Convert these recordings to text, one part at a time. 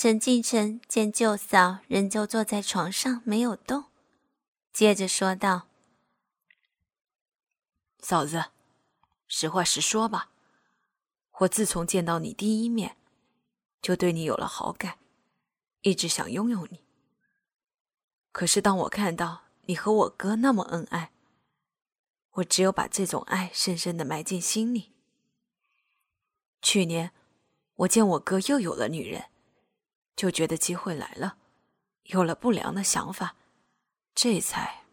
陈敬晨见舅嫂仍旧坐在床上没有动，接着说道：“嫂子，实话实说吧，我自从见到你第一面，就对你有了好感，一直想拥有你。可是当我看到你和我哥那么恩爱，我只有把这种爱深深的埋进心里。去年，我见我哥又有了女人。”就觉得机会来了，有了不良的想法，这才。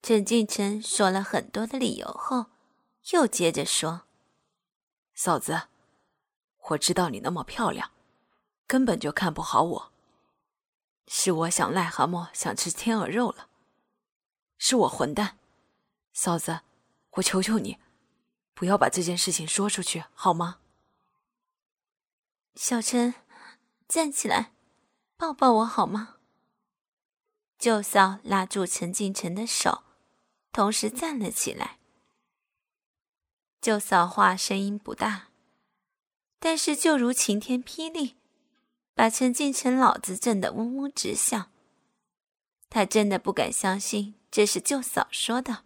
陈敬晨说了很多的理由后，又接着说：“嫂子，我知道你那么漂亮，根本就看不好我。是我想癞蛤蟆想吃天鹅肉了，是我混蛋。嫂子，我求求你，不要把这件事情说出去，好吗？”小陈，站起来，抱抱我好吗？舅嫂拉住陈敬晨的手，同时站了起来。舅嫂话声音不大，但是就如晴天霹雳，把陈敬晨脑子震得嗡嗡直响。他真的不敢相信这是舅嫂说的。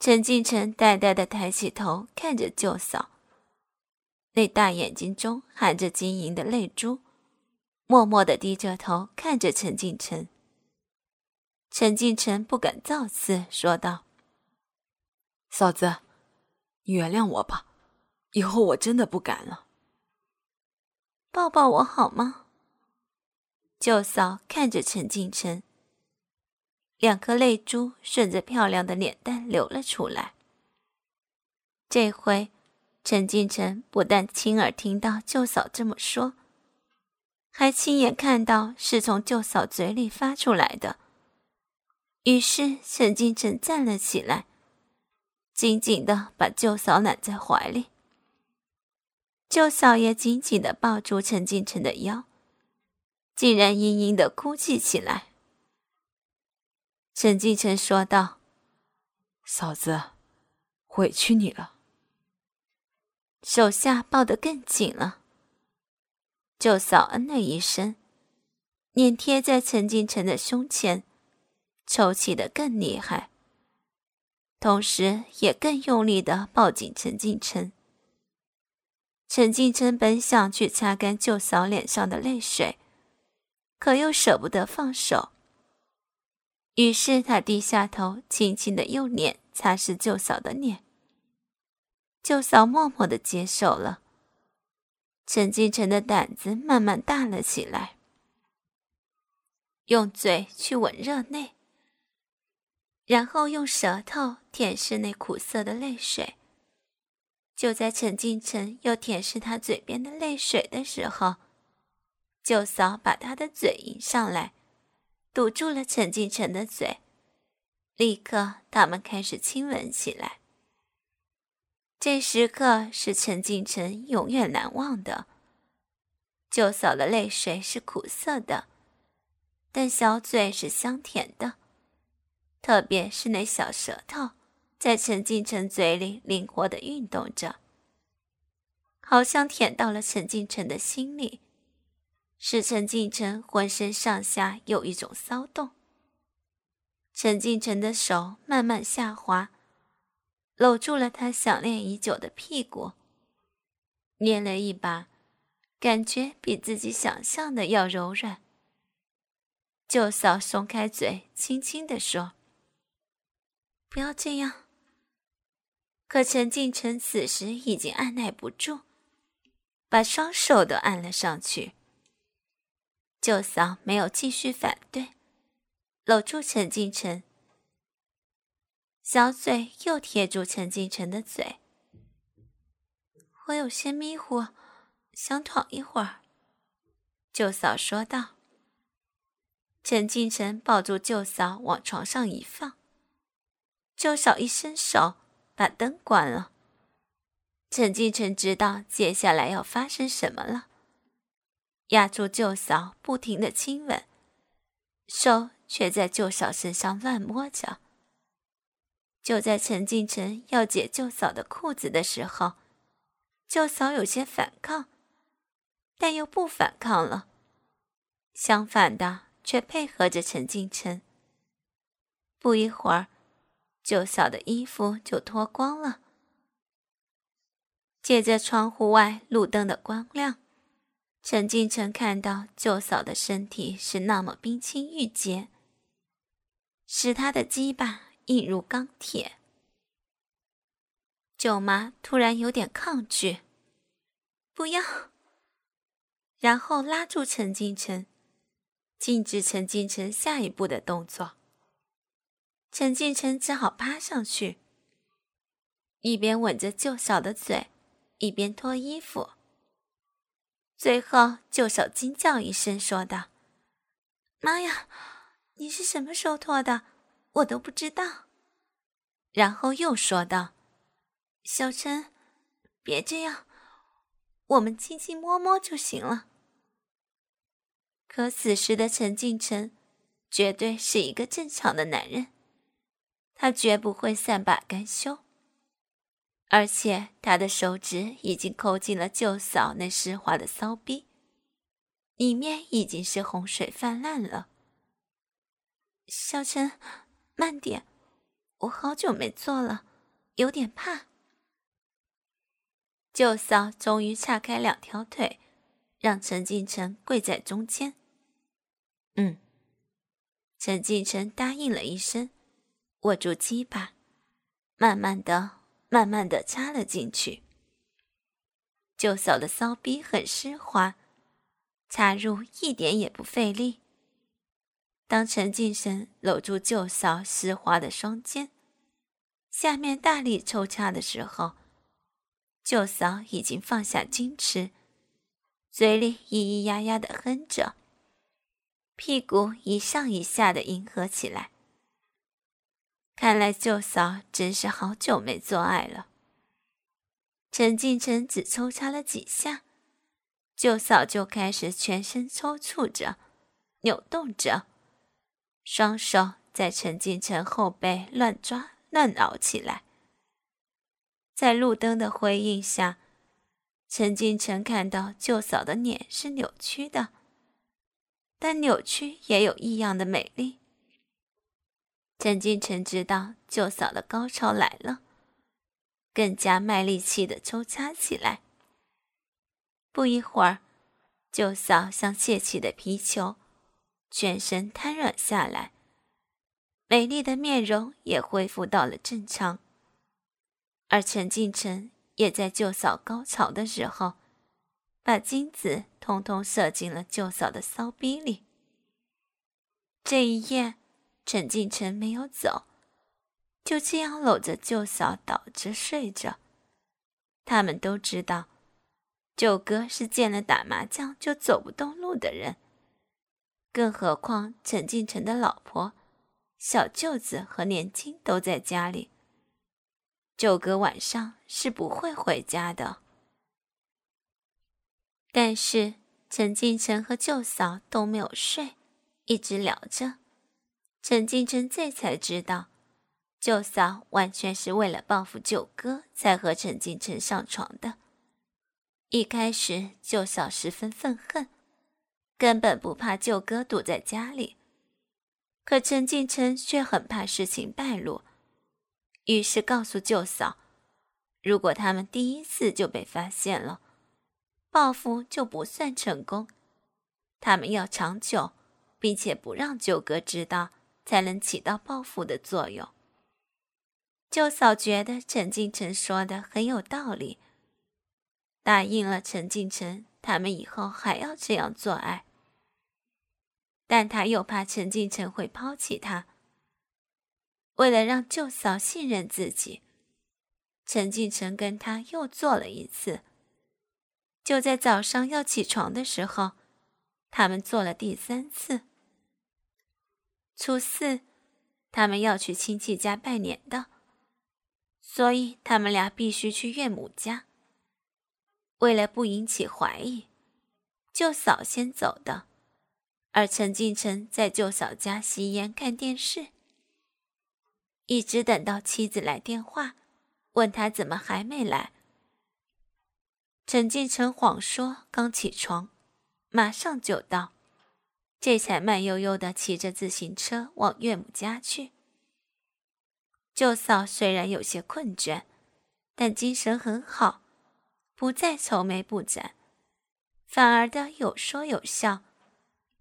陈敬晨呆呆的抬起头看着舅嫂。那大眼睛中含着晶莹的泪珠，默默的低着头看着陈敬晨。陈敬晨不敢造次，说道：“嫂子，你原谅我吧，以后我真的不敢了。抱抱我好吗？”舅嫂看着陈敬晨，两颗泪珠顺着漂亮的脸蛋流了出来。这回。陈敬晨不但亲耳听到舅嫂这么说，还亲眼看到是从舅嫂嘴里发出来的。于是陈敬晨站了起来，紧紧的把舅嫂揽在怀里。舅嫂也紧紧的抱住陈敬晨的腰，竟然嘤嘤的哭泣起来。陈敬晨说道：“嫂子，委屈你了。”手下抱得更紧了。舅嫂嗯了一声，脸贴在陈敬晨的胸前，抽泣得更厉害，同时也更用力的抱紧陈敬晨。陈敬晨本想去擦干舅嫂脸上的泪水，可又舍不得放手，于是他低下头，轻轻的用脸擦拭舅嫂的脸。舅嫂默默的接受了，陈敬晨的胆子慢慢大了起来，用嘴去吻热内，然后用舌头舔舐那苦涩的泪水。就在陈敬晨又舔舐他嘴边的泪水的时候，舅嫂把他的嘴迎上来，堵住了陈敬晨的嘴，立刻他们开始亲吻起来。这时刻是陈敬晨永远难忘的。舅嫂的泪水是苦涩的，但小嘴是香甜的，特别是那小舌头在陈敬晨嘴里灵活的运动着，好像舔到了陈敬晨的心里，使陈敬晨浑身上下有一种骚动。陈敬晨的手慢慢下滑。搂住了他想念已久的屁股，捏了一把，感觉比自己想象的要柔软。舅嫂松开嘴，轻轻地说：“不要这样。”可陈敬晨此时已经按耐不住，把双手都按了上去。舅嫂没有继续反对，搂住陈敬晨。小嘴又贴住陈敬晨的嘴，我有些迷糊，想躺一会儿。舅嫂说道。陈敬晨抱住舅嫂往床上一放，舅嫂一伸手把灯关了。陈敬晨知道接下来要发生什么了，压住舅嫂，不停的亲吻，手却在舅嫂身上乱摸着。就在陈敬晨要解舅嫂的裤子的时候，舅嫂有些反抗，但又不反抗了，相反的，却配合着陈敬晨。不一会儿，舅嫂的衣服就脱光了。借着窗户外路灯的光亮，陈敬晨看到舅嫂的身体是那么冰清玉洁，使他的鸡巴硬如钢铁。舅妈突然有点抗拒，不要，然后拉住陈金晨，禁止陈金晨下一步的动作。陈金晨只好趴上去，一边吻着舅嫂的嘴，一边脱衣服。最后，舅嫂惊叫一声，说道：“妈呀，你是什么时候脱的？我都不知道。”然后又说道。小陈，别这样，我们亲亲摸摸就行了。可此时的陈敬晨，绝对是一个正常的男人，他绝不会善罢甘休。而且他的手指已经抠进了舅嫂那湿滑的骚逼，里面已经是洪水泛滥了。小陈，慢点，我好久没做了，有点怕。舅嫂终于岔开两条腿，让陈敬晨跪在中间。嗯，陈敬晨答应了一声，握住鸡巴，慢慢的、慢慢的插了进去。舅嫂的骚逼很湿滑，插入一点也不费力。当陈敬生搂住舅嫂湿滑的双肩，下面大力抽插的时候。舅嫂已经放下矜持，嘴里咿咿呀呀的哼着，屁股一上一下的迎合起来。看来舅嫂真是好久没做爱了。陈敬晨只抽插了几下，舅嫂就开始全身抽搐着、扭动着，双手在陈敬晨后背乱抓乱挠起来。在路灯的辉映下，陈敬晨看到舅嫂的脸是扭曲的，但扭曲也有异样的美丽。陈敬晨知道舅嫂的高潮来了，更加卖力气的抽插起来。不一会儿，舅嫂像泄气的皮球，全身瘫软下来，美丽的面容也恢复到了正常。而陈敬晨也在舅嫂高潮的时候，把精子通通射进了舅嫂的骚逼里。这一夜，陈敬晨没有走，就这样搂着舅嫂倒着睡着。他们都知道，舅哥是见了打麻将就走不动路的人，更何况陈敬晨的老婆、小舅子和年轻都在家里。九哥晚上是不会回家的，但是陈敬晨和舅嫂都没有睡，一直聊着。陈敬晨这才知道，舅嫂完全是为了报复九哥才和陈敬晨上床的。一开始，舅嫂十分愤恨，根本不怕舅哥堵在家里，可陈敬晨却很怕事情败露。于是告诉舅嫂，如果他们第一次就被发现了，报复就不算成功。他们要长久，并且不让舅哥知道，才能起到报复的作用。舅嫂觉得陈敬晨说的很有道理，答应了陈敬晨，他们以后还要这样做爱。但他又怕陈敬晨会抛弃他。为了让舅嫂信任自己，陈敬晨跟他又做了一次。就在早上要起床的时候，他们做了第三次。初四，他们要去亲戚家拜年的，所以他们俩必须去岳母家。为了不引起怀疑，舅嫂先走的，而陈敬晨在舅嫂家吸烟看电视。一直等到妻子来电话，问他怎么还没来。陈敬晨谎说刚起床，马上就到，这才慢悠悠的骑着自行车往岳母家去。舅嫂虽然有些困倦，但精神很好，不再愁眉不展，反而的有说有笑，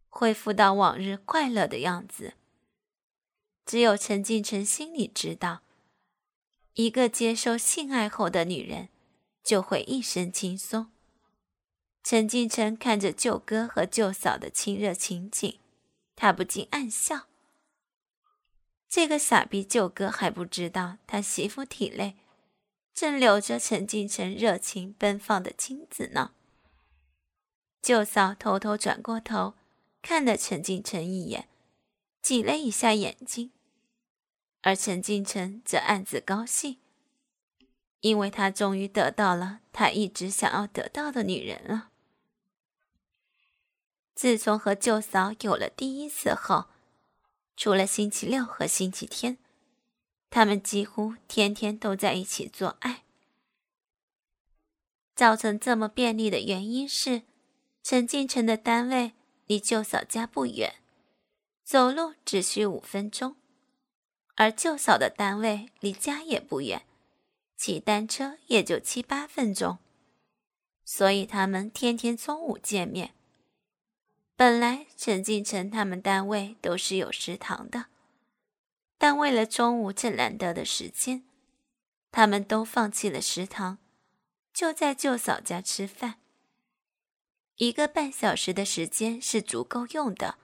恢复到往日快乐的样子。只有陈敬晨心里知道，一个接受性爱后的女人，就会一身轻松。陈敬晨看着舅哥和舅嫂的亲热情景，他不禁暗笑。这个傻逼舅哥还不知道，他媳妇体内正流着陈敬晨热情奔放的精子呢。舅嫂偷偷转过头，看了陈敬晨一眼，挤了一下眼睛，而陈敬晨则暗自高兴，因为他终于得到了他一直想要得到的女人了。自从和舅嫂有了第一次后，除了星期六和星期天，他们几乎天天都在一起做爱。造成这么便利的原因是，陈敬晨的单位离舅嫂家不远，走路只需五分钟；而舅嫂的单位离家也不远，骑单车也就七八分钟，所以他们天天中午见面。本来陈敬晨他们单位都是有食堂的，但为了中午这难得的时间，他们都放弃了食堂，就在舅嫂家吃饭。一个半小时的时间是足够用的，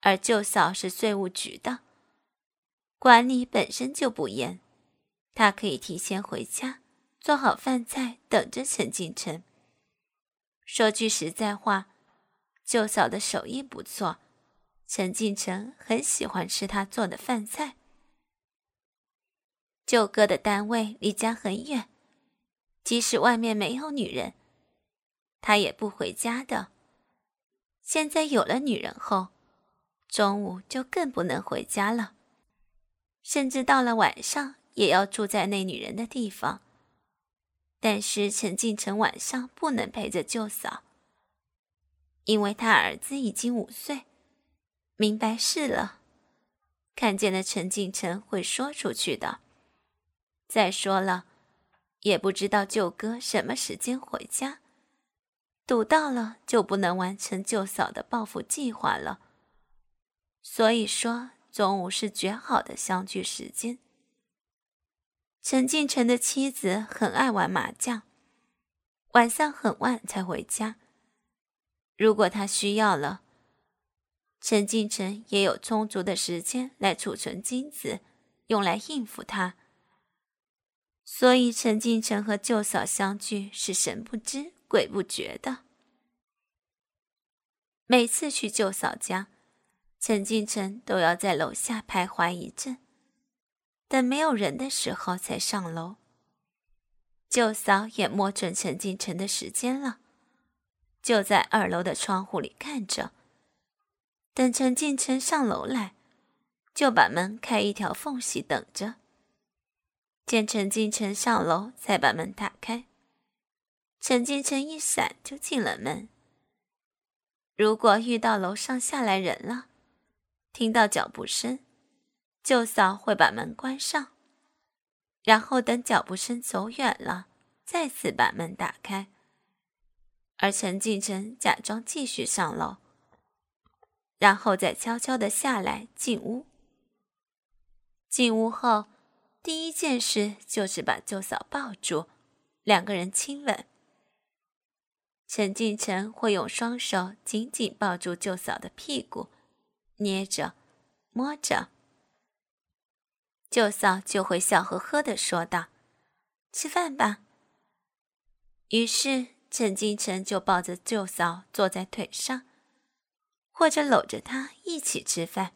而舅嫂是税务局的，管理本身就不严，她可以提前回家做好饭菜等着陈敬晨。说句实在话。舅嫂的手艺不错，陈敬晨很喜欢吃她做的饭菜。舅哥的单位离家很远，即使外面没有女人，他也不回家的。现在有了女人后，中午就更不能回家了，甚至到了晚上也要住在那女人的地方。但是陈敬晨晚上不能陪着舅嫂。因为他儿子已经五岁，明白事了，看见了陈敬晨会说出去的。再说了，也不知道舅哥什么时间回家，赌到了就不能完成舅嫂的报复计划了。所以说，中午是绝好的相聚时间。陈敬晨的妻子很爱玩麻将，晚上很晚才回家。如果他需要了，陈敬晨也有充足的时间来储存金子，用来应付他。所以，陈敬晨和舅嫂相聚是神不知鬼不觉的。每次去舅嫂家，陈敬晨都要在楼下徘徊一阵，等没有人的时候才上楼。舅嫂也摸准陈敬晨的时间了。就在二楼的窗户里看着，等陈敬晨上楼来，就把门开一条缝隙等着。见陈敬晨上楼，才把门打开。陈敬晨一闪就进了门。如果遇到楼上下来人了，听到脚步声，舅嫂会把门关上，然后等脚步声走远了，再次把门打开。而陈敬晨假装继续上楼，然后再悄悄的下来进屋。进屋后，第一件事就是把舅嫂抱住，两个人亲吻。陈敬晨会用双手紧紧抱住舅嫂的屁股，捏着、摸着，舅嫂就会笑呵呵的说道：“吃饭吧。”于是。陈敬晨就抱着舅嫂坐在腿上，或者搂着她一起吃饭。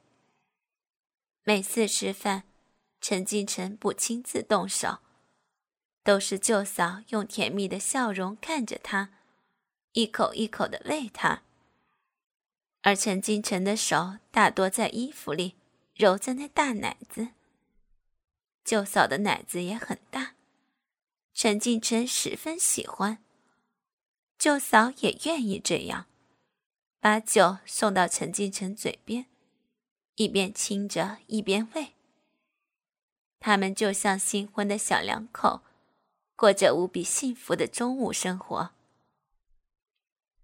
每次吃饭，陈敬晨不亲自动手，都是舅嫂用甜蜜的笑容看着他，一口一口的喂他。而陈敬晨的手大多在衣服里揉着那大奶子。舅嫂的奶子也很大，陈敬晨十分喜欢。舅嫂也愿意这样，把酒送到陈敬晨嘴边，一边亲着一边喂。他们就像新婚的小两口，过着无比幸福的中午生活。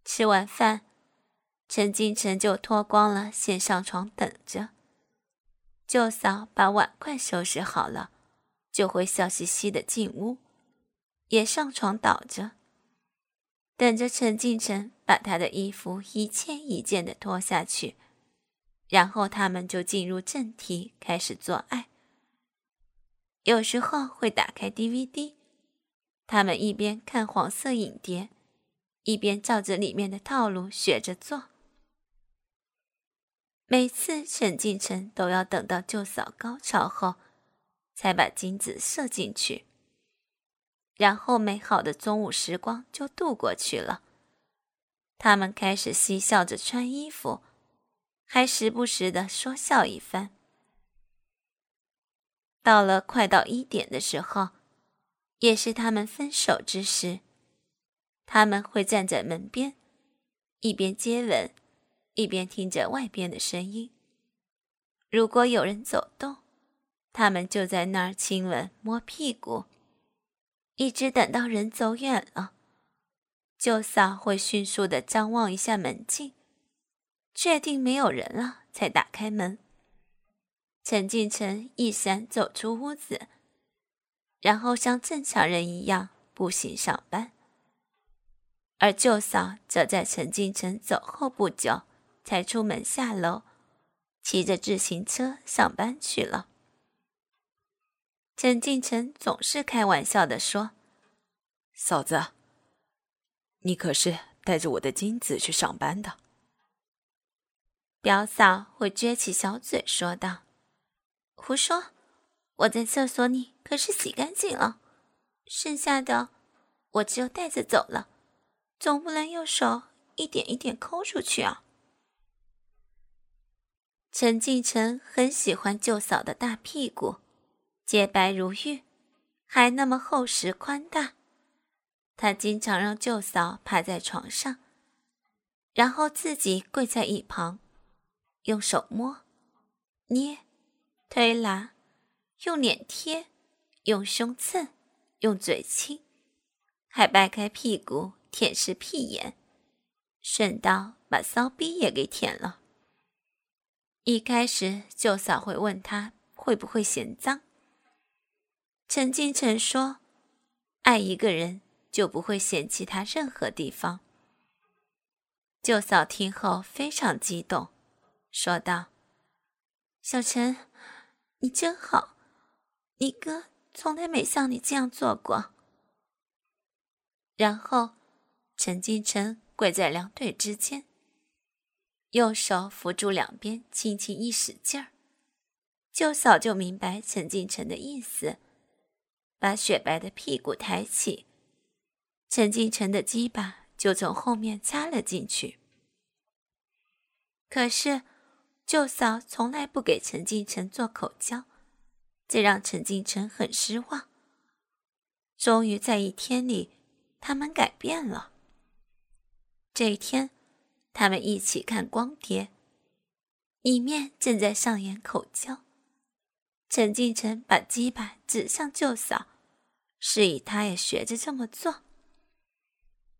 吃完饭，陈敬晨就脱光了，先上床等着。舅嫂把碗筷收拾好了，就会笑嘻嘻的进屋，也上床倒着。等着陈敬晨把他的衣服一件一件的脱下去，然后他们就进入正题，开始做爱。有时候会打开 DVD，他们一边看黄色影碟，一边照着里面的套路学着做。每次沈敬城都要等到舅嫂高潮后，才把精子射进去。然后，美好的中午时光就度过去了。他们开始嬉笑着穿衣服，还时不时的说笑一番。到了快到一点的时候，也是他们分手之时，他们会站在门边，一边接吻，一边听着外边的声音。如果有人走动，他们就在那儿亲吻、摸屁股。一直等到人走远了，舅嫂会迅速的张望一下门禁，确定没有人了，才打开门。陈敬晨一闪走出屋子，然后像正常人一样步行上班，而舅嫂则在陈敬晨走后不久才出门下楼，骑着自行车上班去了。陈敬晨总是开玩笑的说：“嫂子，你可是带着我的金子去上班的。”表嫂会撅起小嘴说道：“胡说，我在厕所里可是洗干净了，剩下的我只有带着走了，总不能用手一点一点抠出去啊。”陈敬晨很喜欢舅嫂的大屁股。洁白如玉，还那么厚实宽大。他经常让舅嫂趴在床上，然后自己跪在一旁，用手摸、捏、推拉，用脸贴，用胸蹭，用嘴亲，还掰开屁股舔舐屁眼，顺道把骚逼也给舔了。一开始，舅嫂会问他会不会嫌脏。陈金城说：“爱一个人就不会嫌弃他任何地方。”舅嫂听后非常激动，说道：“小陈，你真好，你哥从来没像你这样做过。”然后，陈敬晨跪在两腿之间，用手扶住两边，轻轻一使劲儿，舅嫂就明白陈敬晨的意思。把雪白的屁股抬起，陈敬晨的鸡巴就从后面插了进去。可是舅嫂从来不给陈敬晨做口交，这让陈敬晨很失望。终于在一天里，他们改变了。这一天，他们一起看光碟，里面正在上演口交。陈敬晨把鸡巴指向舅嫂。示意他也学着这么做。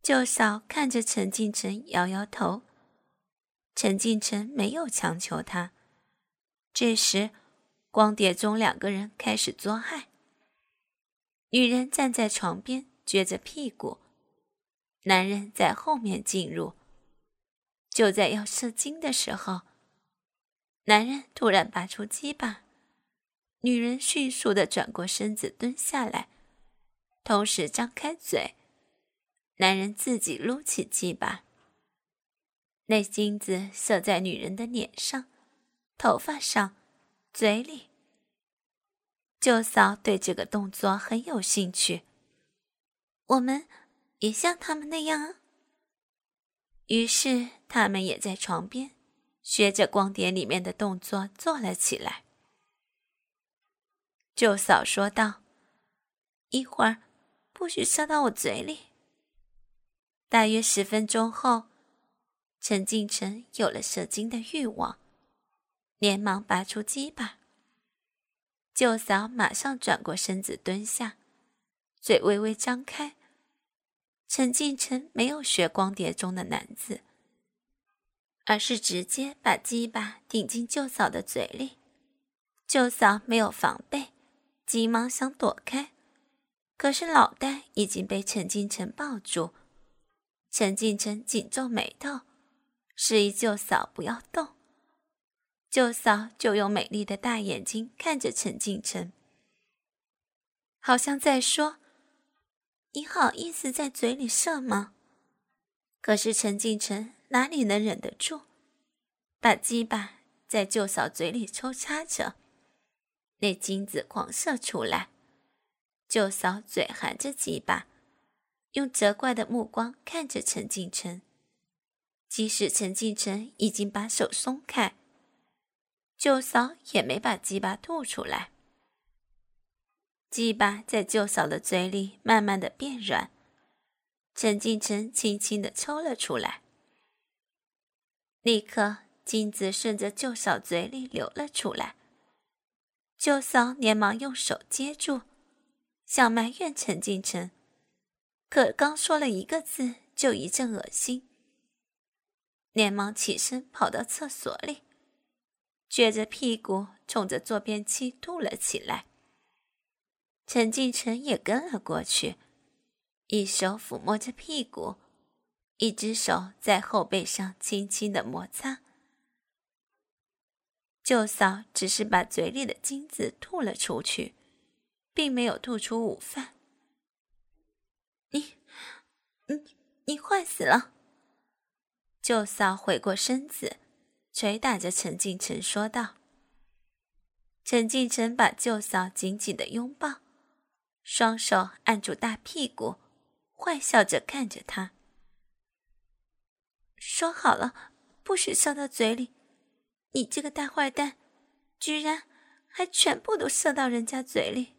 舅嫂看着陈敬晨，摇摇头。陈敬晨没有强求他。这时，光碟中两个人开始做爱。女人站在床边撅着屁股，男人在后面进入。就在要射精的时候，男人突然拔出鸡巴，女人迅速的转过身子蹲下来。同时张开嘴，男人自己撸起鸡巴，那精子射在女人的脸上、头发上、嘴里。舅嫂对这个动作很有兴趣，我们也像他们那样啊。于是他们也在床边学着光碟里面的动作做了起来。舅嫂说道：“一会儿。”不许射到我嘴里。大约十分钟后，陈敬晨有了射精的欲望，连忙拔出鸡巴。舅嫂马上转过身子蹲下，嘴微微张开。陈敬晨没有学光碟中的男子，而是直接把鸡巴顶进舅嫂的嘴里。舅嫂没有防备，急忙想躲开，可是脑袋已经被陈敬晨抱住。陈敬晨紧皱眉头。示意舅嫂不要动，舅嫂就用美丽的大眼睛看着陈敬晨，好像在说：“你好意思在嘴里射吗？”可是陈敬晨哪里能忍得住，把鸡巴在舅嫂嘴里抽插着，那精子狂射出来。舅嫂嘴含着鸡巴，用责怪的目光看着陈敬晨。即使陈敬晨已经把手松开，舅嫂也没把鸡巴吐出来。鸡巴在舅嫂的嘴里慢慢的变软，陈敬晨轻轻的抽了出来，立刻金子顺着舅嫂嘴里流了出来。舅嫂连忙用手接住，想埋怨陈敬晨，可刚说了一个字，就一阵恶心。连忙起身跑到厕所里，撅着屁股冲着坐便器吐了起来。陈敬晨也跟了过去，一手抚摸着屁股，一只手在后背上轻轻的摩擦。舅嫂只是把嘴里的金子吐了出去，并没有吐出午饭。你，你，你坏死了！舅嫂回过身子，捶打着陈敬晨说道：“陈敬晨把舅嫂紧紧的拥抱，双手按住大屁股，坏笑着看着他。说好了，不许射到嘴里，你这个大坏蛋，居然还全部都射到人家嘴里。”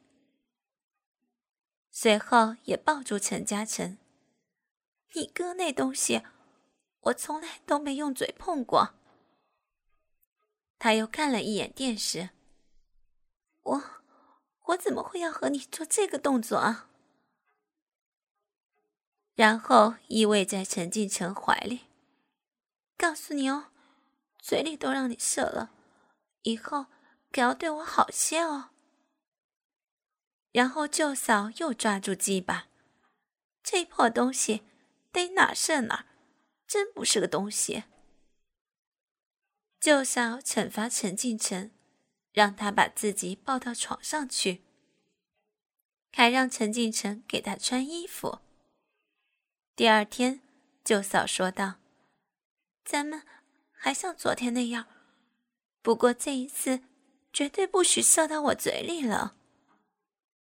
随后也抱住陈嘉诚：“你哥那东西。”我从来都没用嘴碰过。他又看了一眼电视。我，我怎么会要和你做这个动作啊？然后依偎在陈敬晨怀里，告诉你哦，嘴里都让你射了，以后可要对我好些哦。然后舅嫂又抓住鸡巴，这破东西得哪射哪。真不是个东西！舅嫂惩罚陈敬晨，让他把自己抱到床上去，还让陈敬晨给他穿衣服。第二天，舅嫂说道：“咱们还像昨天那样，不过这一次绝对不许射到我嘴里了。”